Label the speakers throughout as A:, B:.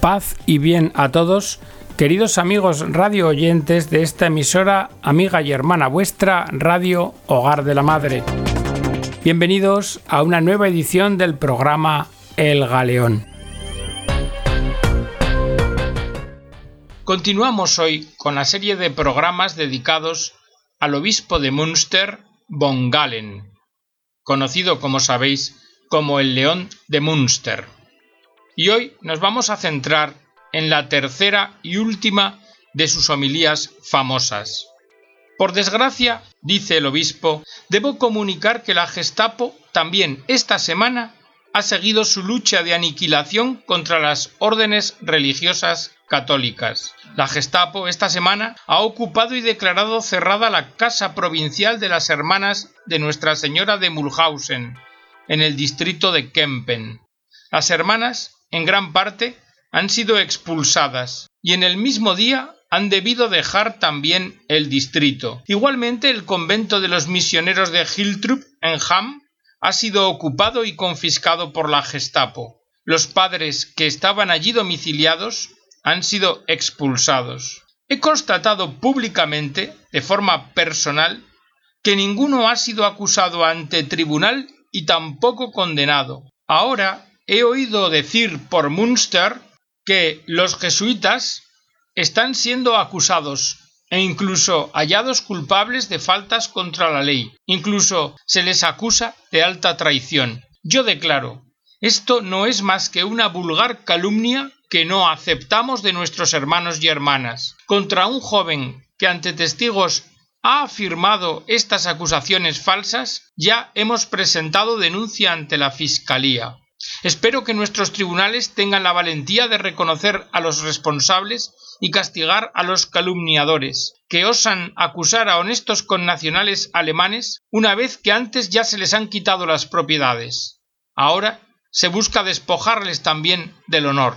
A: Paz y bien a todos, queridos amigos radio oyentes de esta emisora, amiga y hermana vuestra, Radio Hogar de la Madre. Bienvenidos a una nueva edición del programa El Galeón. Continuamos hoy con la serie de programas dedicados al obispo de Münster, von Galen, conocido como sabéis como el León de Münster y hoy nos vamos a centrar en la tercera y última de sus homilías famosas. Por desgracia, dice el obispo, debo comunicar que la Gestapo también esta semana ha seguido su lucha de aniquilación contra las órdenes religiosas católicas. La Gestapo esta semana ha ocupado y declarado cerrada la casa provincial de las hermanas de Nuestra Señora de Mulhausen, en el distrito de Kempen. Las hermanas en gran parte, han sido expulsadas y en el mismo día han debido dejar también el distrito. Igualmente, el convento de los misioneros de Hiltrup en Ham ha sido ocupado y confiscado por la Gestapo. Los padres que estaban allí domiciliados han sido expulsados. He constatado públicamente, de forma personal, que ninguno ha sido acusado ante tribunal y tampoco condenado. Ahora he oído decir por Munster que los jesuitas están siendo acusados e incluso hallados culpables de faltas contra la ley. Incluso se les acusa de alta traición. Yo declaro, esto no es más que una vulgar calumnia que no aceptamos de nuestros hermanos y hermanas. Contra un joven que ante testigos ha afirmado estas acusaciones falsas, ya hemos presentado denuncia ante la Fiscalía. Espero que nuestros tribunales tengan la valentía de reconocer a los responsables y castigar a los calumniadores, que osan acusar a honestos connacionales alemanes una vez que antes ya se les han quitado las propiedades. Ahora se busca despojarles también del honor.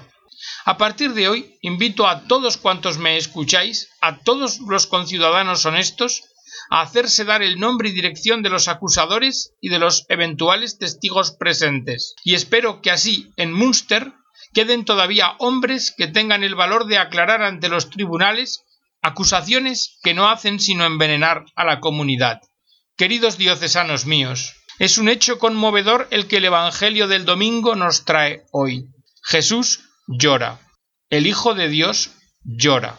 A: A partir de hoy invito a todos cuantos me escucháis, a todos los conciudadanos honestos, a hacerse dar el nombre y dirección de los acusadores y de los eventuales testigos presentes. Y espero que así, en Münster, queden todavía hombres que tengan el valor de aclarar ante los tribunales acusaciones que no hacen sino envenenar a la comunidad. Queridos diocesanos míos, es un hecho conmovedor el que el Evangelio del domingo nos trae hoy. Jesús llora. El Hijo de Dios llora.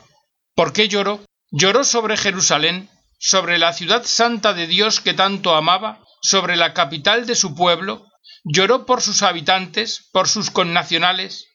A: ¿Por qué lloró? Lloró sobre Jerusalén sobre la ciudad santa de Dios que tanto amaba, sobre la capital de su pueblo, lloró por sus habitantes, por sus connacionales,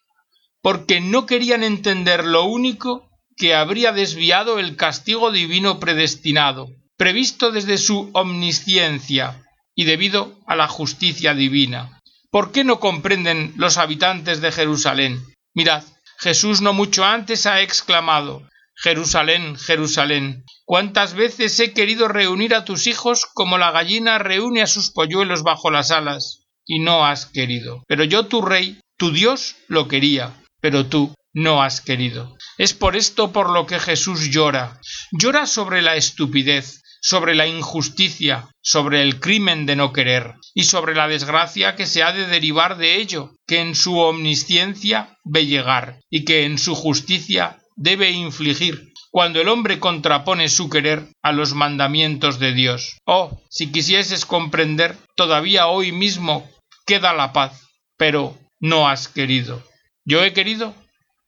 A: porque no querían entender lo único que habría desviado el castigo divino predestinado, previsto desde su omnisciencia y debido a la justicia divina. ¿Por qué no comprenden los habitantes de Jerusalén? Mirad, Jesús no mucho antes ha exclamado Jerusalén, Jerusalén, cuántas veces he querido reunir a tus hijos como la gallina reúne a sus polluelos bajo las alas, y no has querido. Pero yo, tu rey, tu Dios, lo quería, pero tú no has querido. Es por esto por lo que Jesús llora. Llora sobre la estupidez, sobre la injusticia, sobre el crimen de no querer, y sobre la desgracia que se ha de derivar de ello, que en su omnisciencia ve llegar, y que en su justicia debe infligir cuando el hombre contrapone su querer a los mandamientos de Dios. Oh, si quisieses comprender, todavía hoy mismo queda la paz, pero no has querido. Yo he querido,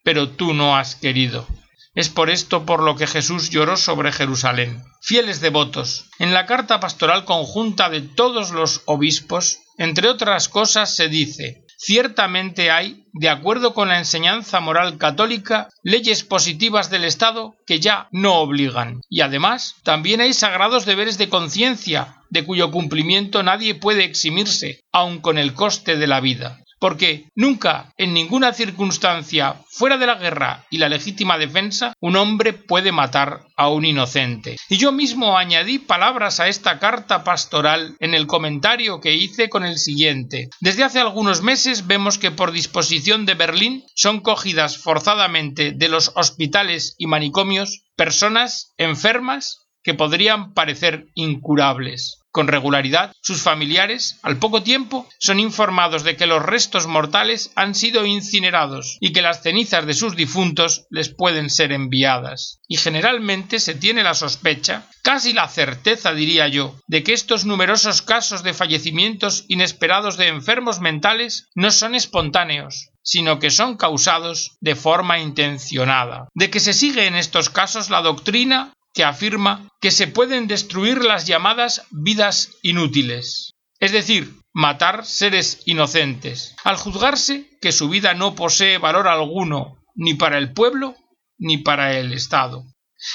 A: pero tú no has querido. Es por esto por lo que Jesús lloró sobre Jerusalén. Fieles devotos, en la carta pastoral conjunta de todos los obispos, entre otras cosas se dice Ciertamente hay, de acuerdo con la enseñanza moral católica, leyes positivas del Estado que ya no obligan. Y además, también hay sagrados deberes de conciencia, de cuyo cumplimiento nadie puede eximirse, aun con el coste de la vida porque nunca, en ninguna circunstancia fuera de la guerra y la legítima defensa, un hombre puede matar a un inocente. Y yo mismo añadí palabras a esta carta pastoral en el comentario que hice con el siguiente. Desde hace algunos meses vemos que por disposición de Berlín son cogidas forzadamente de los hospitales y manicomios personas enfermas que podrían parecer incurables. Con regularidad, sus familiares, al poco tiempo, son informados de que los restos mortales han sido incinerados y que las cenizas de sus difuntos les pueden ser enviadas. Y generalmente se tiene la sospecha, casi la certeza diría yo, de que estos numerosos casos de fallecimientos inesperados de enfermos mentales no son espontáneos, sino que son causados de forma intencionada, de que se sigue en estos casos la doctrina que afirma que se pueden destruir las llamadas vidas inútiles, es decir, matar seres inocentes, al juzgarse que su vida no posee valor alguno ni para el pueblo ni para el Estado.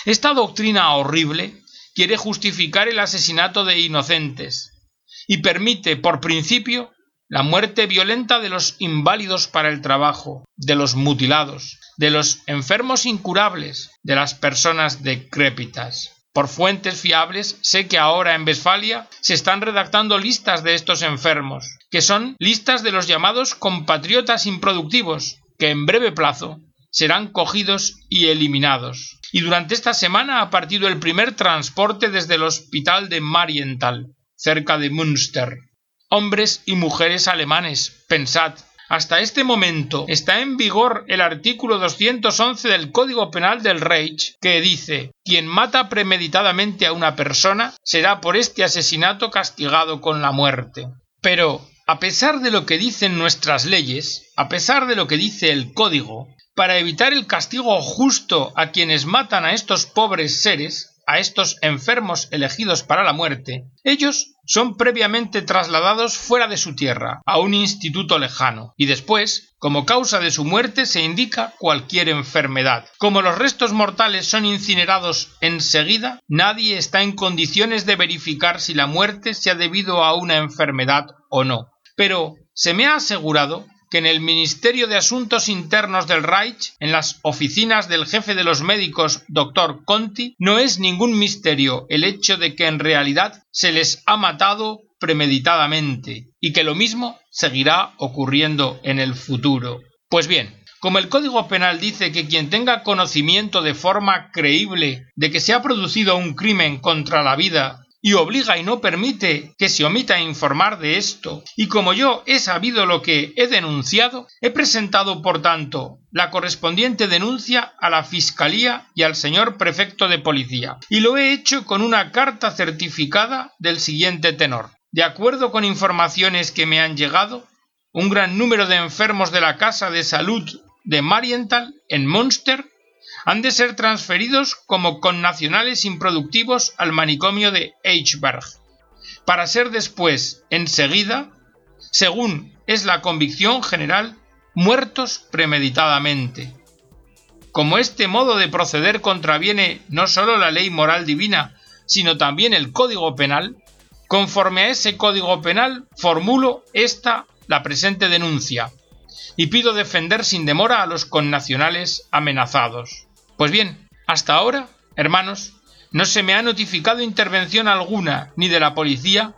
A: Esta doctrina horrible quiere justificar el asesinato de inocentes y permite, por principio, la muerte violenta de los inválidos para el trabajo, de los mutilados, de los enfermos incurables, de las personas decrépitas. Por fuentes fiables sé que ahora en Westfalia se están redactando listas de estos enfermos, que son listas de los llamados compatriotas improductivos, que en breve plazo serán cogidos y eliminados. Y durante esta semana ha partido el primer transporte desde el hospital de Marienthal, cerca de Münster hombres y mujeres alemanes. Pensad, hasta este momento está en vigor el artículo 211 del Código Penal del Reich que dice quien mata premeditadamente a una persona será por este asesinato castigado con la muerte. Pero, a pesar de lo que dicen nuestras leyes, a pesar de lo que dice el Código, para evitar el castigo justo a quienes matan a estos pobres seres, a estos enfermos elegidos para la muerte, ellos son previamente trasladados fuera de su tierra, a un instituto lejano, y después, como causa de su muerte, se indica cualquier enfermedad. Como los restos mortales son incinerados enseguida, nadie está en condiciones de verificar si la muerte se ha debido a una enfermedad o no. Pero se me ha asegurado que en el Ministerio de Asuntos Internos del Reich, en las oficinas del jefe de los médicos, doctor Conti, no es ningún misterio el hecho de que en realidad se les ha matado premeditadamente y que lo mismo seguirá ocurriendo en el futuro. Pues bien, como el Código Penal dice que quien tenga conocimiento de forma creíble de que se ha producido un crimen contra la vida y obliga y no permite que se omita informar de esto, y como yo he sabido lo que he denunciado, he presentado, por tanto, la correspondiente denuncia a la Fiscalía y al señor prefecto de policía, y lo he hecho con una carta certificada del siguiente tenor. De acuerdo con informaciones que me han llegado, un gran número de enfermos de la Casa de Salud de Marienthal, en Münster, han de ser transferidos como connacionales improductivos al manicomio de Eichberg, para ser después, enseguida, según es la convicción general, muertos premeditadamente. Como este modo de proceder contraviene no sólo la ley moral divina, sino también el Código Penal, conforme a ese Código Penal formulo esta la presente denuncia y pido defender sin demora a los connacionales amenazados. Pues bien, hasta ahora, hermanos, no se me ha notificado intervención alguna ni de la policía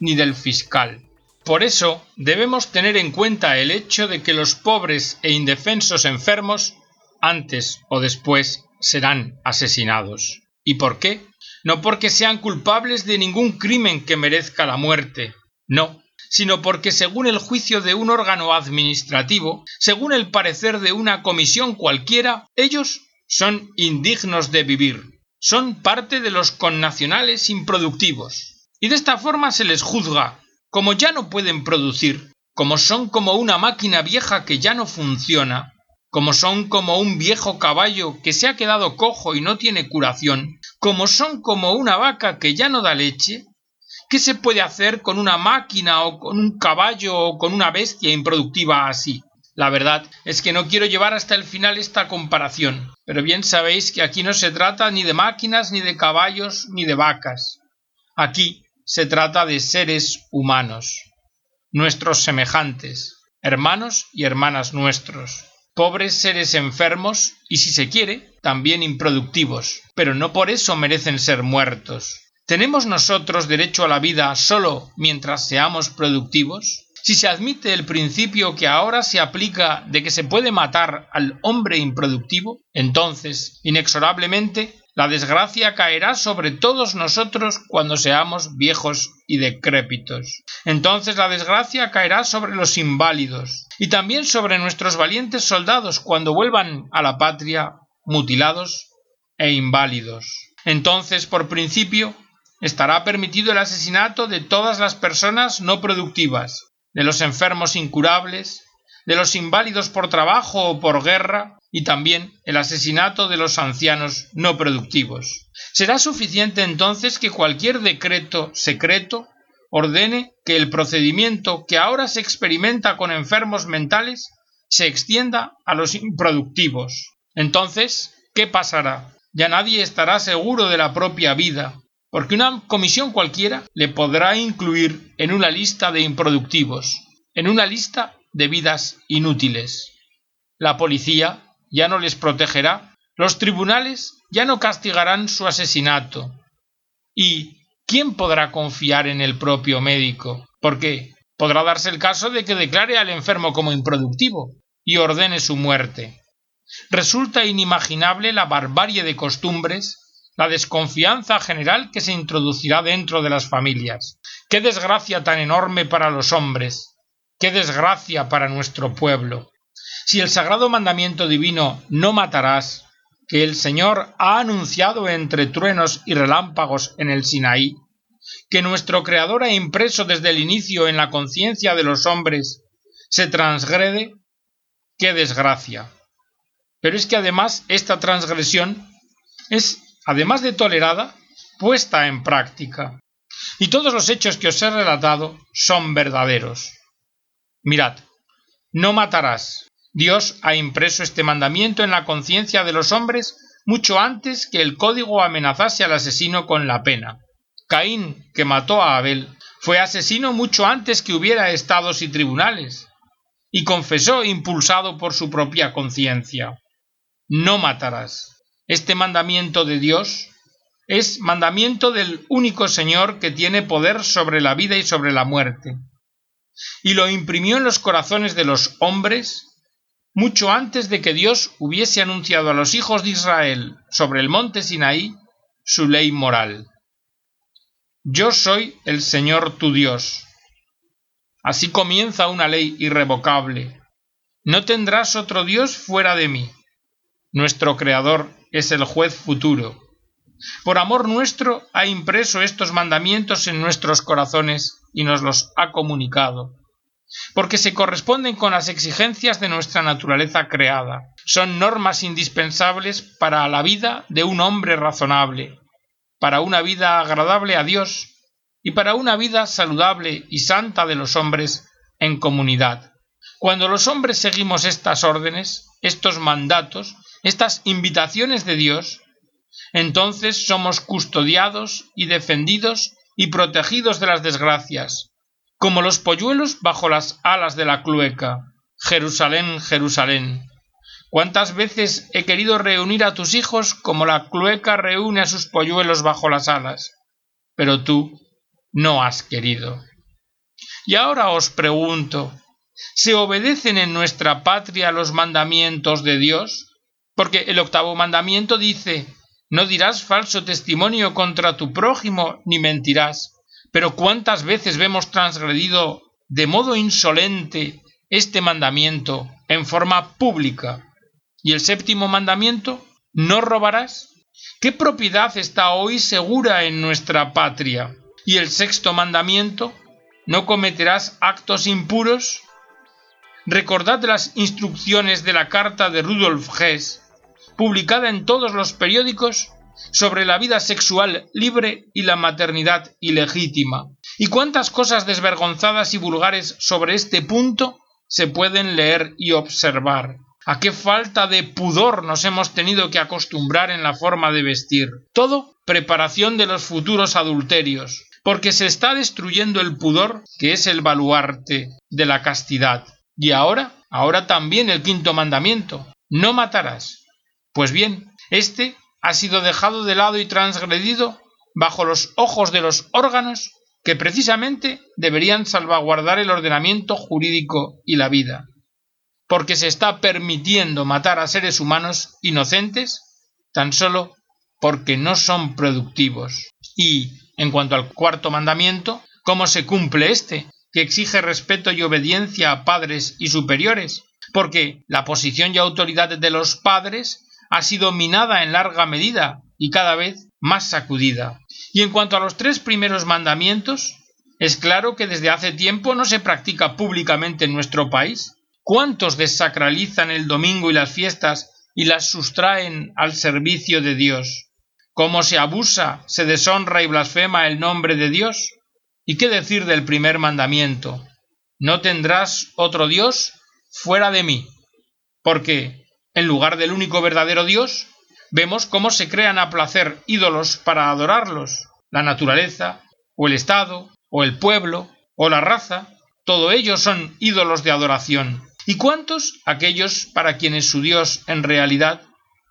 A: ni del fiscal. Por eso debemos tener en cuenta el hecho de que los pobres e indefensos enfermos, antes o después, serán asesinados. ¿Y por qué? No porque sean culpables de ningún crimen que merezca la muerte, no, sino porque según el juicio de un órgano administrativo, según el parecer de una comisión cualquiera, ellos son indignos de vivir, son parte de los connacionales improductivos. Y de esta forma se les juzga, como ya no pueden producir, como son como una máquina vieja que ya no funciona, como son como un viejo caballo que se ha quedado cojo y no tiene curación, como son como una vaca que ya no da leche, ¿qué se puede hacer con una máquina o con un caballo o con una bestia improductiva así? La verdad es que no quiero llevar hasta el final esta comparación, pero bien sabéis que aquí no se trata ni de máquinas, ni de caballos, ni de vacas. Aquí se trata de seres humanos, nuestros semejantes, hermanos y hermanas nuestros, pobres seres enfermos y, si se quiere, también improductivos, pero no por eso merecen ser muertos. ¿Tenemos nosotros derecho a la vida solo mientras seamos productivos? Si se admite el principio que ahora se aplica de que se puede matar al hombre improductivo, entonces, inexorablemente, La desgracia caerá sobre todos nosotros cuando seamos viejos y decrépitos. Entonces la desgracia caerá sobre los inválidos y también sobre nuestros valientes soldados cuando vuelvan a la patria mutilados e inválidos. Entonces, por principio, estará permitido el asesinato de todas las personas no productivas, de los enfermos incurables, de los inválidos por trabajo o por guerra, y también el asesinato de los ancianos no productivos. Será suficiente entonces que cualquier decreto secreto ordene que el procedimiento que ahora se experimenta con enfermos mentales se extienda a los improductivos. Entonces, ¿qué pasará? Ya nadie estará seguro de la propia vida, porque una comisión cualquiera le podrá incluir en una lista de improductivos, en una lista de vidas inútiles. La policía ya no les protegerá, los tribunales ya no castigarán su asesinato. ¿Y quién podrá confiar en el propio médico? Porque podrá darse el caso de que declare al enfermo como improductivo y ordene su muerte. Resulta inimaginable la barbarie de costumbres, la desconfianza general que se introducirá dentro de las familias. Qué desgracia tan enorme para los hombres, qué desgracia para nuestro pueblo si el sagrado mandamiento divino no matarás, que el Señor ha anunciado entre truenos y relámpagos en el Sinaí, que nuestro Creador ha impreso desde el inicio en la conciencia de los hombres, se transgrede, qué desgracia. Pero es que además esta transgresión es, además de tolerada, puesta en práctica. Y todos los hechos que os he relatado son verdaderos. Mirad, no matarás, Dios ha impreso este mandamiento en la conciencia de los hombres mucho antes que el código amenazase al asesino con la pena. Caín, que mató a Abel, fue asesino mucho antes que hubiera estados y tribunales, y confesó impulsado por su propia conciencia. No matarás. Este mandamiento de Dios es mandamiento del único Señor que tiene poder sobre la vida y sobre la muerte. Y lo imprimió en los corazones de los hombres mucho antes de que Dios hubiese anunciado a los hijos de Israel sobre el monte Sinaí su ley moral. Yo soy el Señor tu Dios. Así comienza una ley irrevocable. No tendrás otro Dios fuera de mí. Nuestro Creador es el juez futuro. Por amor nuestro ha impreso estos mandamientos en nuestros corazones y nos los ha comunicado porque se corresponden con las exigencias de nuestra naturaleza creada. Son normas indispensables para la vida de un hombre razonable, para una vida agradable a Dios y para una vida saludable y santa de los hombres en comunidad. Cuando los hombres seguimos estas órdenes, estos mandatos, estas invitaciones de Dios, entonces somos custodiados y defendidos y protegidos de las desgracias, como los polluelos bajo las alas de la clueca. Jerusalén, Jerusalén. ¿Cuántas veces he querido reunir a tus hijos como la clueca reúne a sus polluelos bajo las alas? Pero tú no has querido. Y ahora os pregunto, ¿se obedecen en nuestra patria los mandamientos de Dios? Porque el octavo mandamiento dice, no dirás falso testimonio contra tu prójimo ni mentirás. Pero cuántas veces vemos transgredido de modo insolente este mandamiento en forma pública. Y el séptimo mandamiento, no robarás. ¿Qué propiedad está hoy segura en nuestra patria? Y el sexto mandamiento, no cometerás actos impuros. Recordad las instrucciones de la carta de Rudolf Hess, publicada en todos los periódicos sobre la vida sexual libre y la maternidad ilegítima. ¿Y cuántas cosas desvergonzadas y vulgares sobre este punto se pueden leer y observar? ¿A qué falta de pudor nos hemos tenido que acostumbrar en la forma de vestir? Todo preparación de los futuros adulterios, porque se está destruyendo el pudor, que es el baluarte de la castidad. Y ahora, ahora también el quinto mandamiento, no matarás. Pues bien, este ha sido dejado de lado y transgredido bajo los ojos de los órganos que precisamente deberían salvaguardar el ordenamiento jurídico y la vida, porque se está permitiendo matar a seres humanos inocentes tan solo porque no son productivos. Y, en cuanto al cuarto mandamiento, ¿cómo se cumple este? que exige respeto y obediencia a padres y superiores, porque la posición y autoridad de los padres ha sido minada en larga medida y cada vez más sacudida. Y en cuanto a los tres primeros mandamientos, es claro que desde hace tiempo no se practica públicamente en nuestro país. ¿Cuántos desacralizan el domingo y las fiestas y las sustraen al servicio de Dios? ¿Cómo se abusa, se deshonra y blasfema el nombre de Dios? ¿Y qué decir del primer mandamiento? No tendrás otro Dios fuera de mí. Porque, en lugar del único verdadero Dios, vemos cómo se crean a placer ídolos para adorarlos. La naturaleza, o el Estado, o el pueblo, o la raza, todo ello son ídolos de adoración. ¿Y cuántos aquellos para quienes su Dios en realidad,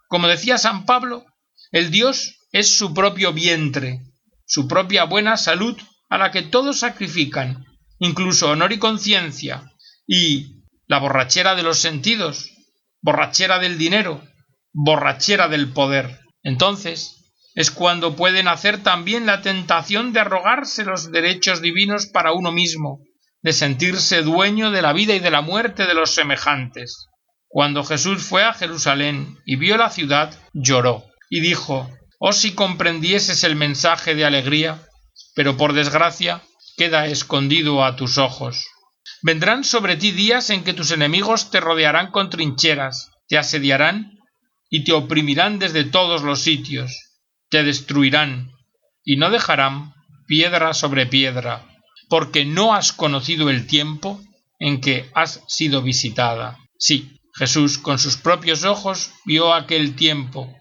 A: como decía San Pablo, el Dios es su propio vientre, su propia buena salud a la que todos sacrifican, incluso honor y conciencia, y la borrachera de los sentidos, borrachera del dinero, borrachera del poder. Entonces es cuando pueden hacer también la tentación de arrogarse los derechos divinos para uno mismo, de sentirse dueño de la vida y de la muerte de los semejantes. Cuando Jesús fue a Jerusalén y vio la ciudad, lloró y dijo, Oh si comprendieses el mensaje de alegría pero por desgracia queda escondido a tus ojos. Vendrán sobre ti días en que tus enemigos te rodearán con trincheras, te asediarán y te oprimirán desde todos los sitios, te destruirán y no dejarán piedra sobre piedra, porque no has conocido el tiempo en que has sido visitada. Sí, Jesús con sus propios ojos vio aquel tiempo,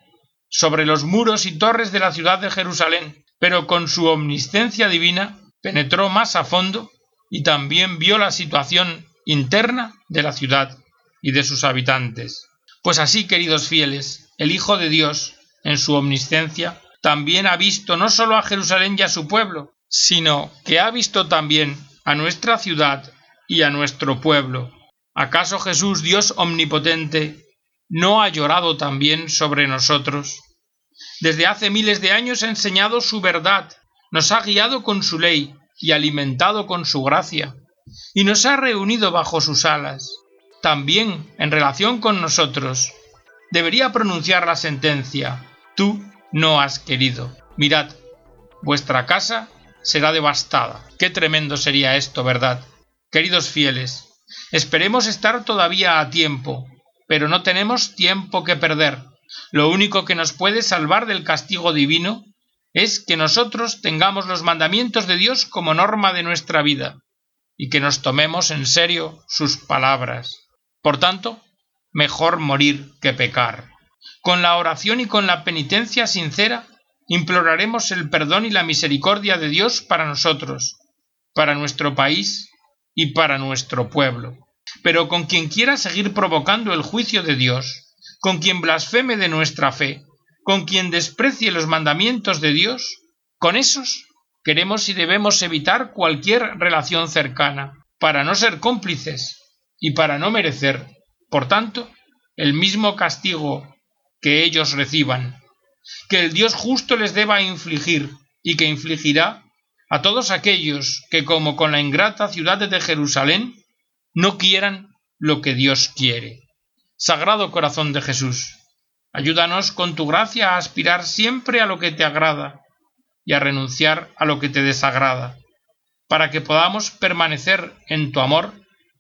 A: sobre los muros y torres de la ciudad de Jerusalén, pero con su omniscencia divina penetró más a fondo y también vio la situación interna de la ciudad y de sus habitantes. Pues así, queridos fieles, el Hijo de Dios, en su omniscencia, también ha visto no sólo a Jerusalén y a su pueblo, sino que ha visto también a nuestra ciudad y a nuestro pueblo. ¿Acaso Jesús, Dios omnipotente, no ha llorado también sobre nosotros? Desde hace miles de años ha enseñado su verdad, nos ha guiado con su ley y alimentado con su gracia, y nos ha reunido bajo sus alas. También, en relación con nosotros, debería pronunciar la sentencia, tú no has querido. Mirad, vuestra casa será devastada. Qué tremendo sería esto, ¿verdad? Queridos fieles, esperemos estar todavía a tiempo, pero no tenemos tiempo que perder. Lo único que nos puede salvar del castigo divino es que nosotros tengamos los mandamientos de Dios como norma de nuestra vida y que nos tomemos en serio sus palabras. Por tanto, mejor morir que pecar. Con la oración y con la penitencia sincera, imploraremos el perdón y la misericordia de Dios para nosotros, para nuestro país y para nuestro pueblo. Pero con quien quiera seguir provocando el juicio de Dios, con quien blasfeme de nuestra fe, con quien desprecie los mandamientos de Dios, con esos queremos y debemos evitar cualquier relación cercana, para no ser cómplices y para no merecer, por tanto, el mismo castigo que ellos reciban, que el Dios justo les deba infligir y que infligirá a todos aquellos que, como con la ingrata ciudad de Jerusalén, no quieran lo que Dios quiere. Sagrado Corazón de Jesús, ayúdanos con tu gracia a aspirar siempre a lo que te agrada y a renunciar a lo que te desagrada, para que podamos permanecer en tu amor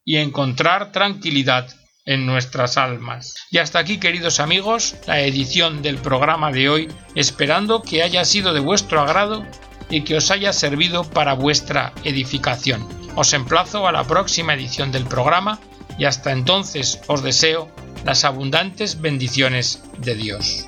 A: y encontrar tranquilidad en nuestras almas. Y hasta aquí, queridos amigos, la edición del programa de hoy, esperando que haya sido de vuestro agrado y que os haya servido para vuestra edificación. Os emplazo a la próxima edición del programa y hasta entonces os deseo las abundantes bendiciones de Dios.